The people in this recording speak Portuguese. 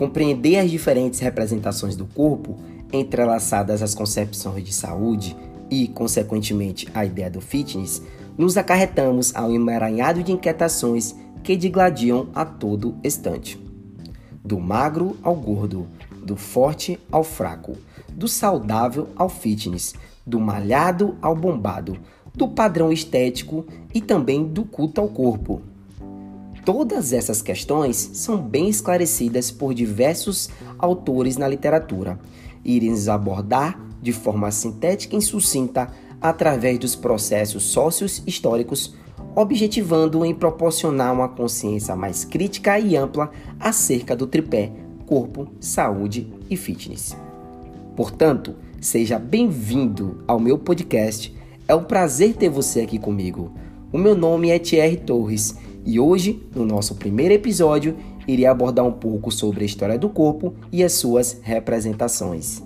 Compreender as diferentes representações do corpo, entrelaçadas às concepções de saúde e, consequentemente, à ideia do fitness, nos acarretamos ao emaranhado de inquietações que digladiam a todo instante. Do magro ao gordo, do forte ao fraco, do saudável ao fitness, do malhado ao bombado, do padrão estético e também do culto ao corpo. Todas essas questões são bem esclarecidas por diversos autores na literatura. Iremos abordar de forma sintética e sucinta através dos processos sócios históricos, objetivando em proporcionar uma consciência mais crítica e ampla acerca do tripé corpo, saúde e fitness. Portanto, seja bem-vindo ao meu podcast. É um prazer ter você aqui comigo. O meu nome é Thierry Torres e hoje, no nosso primeiro episódio, irei abordar um pouco sobre a história do corpo e as suas representações.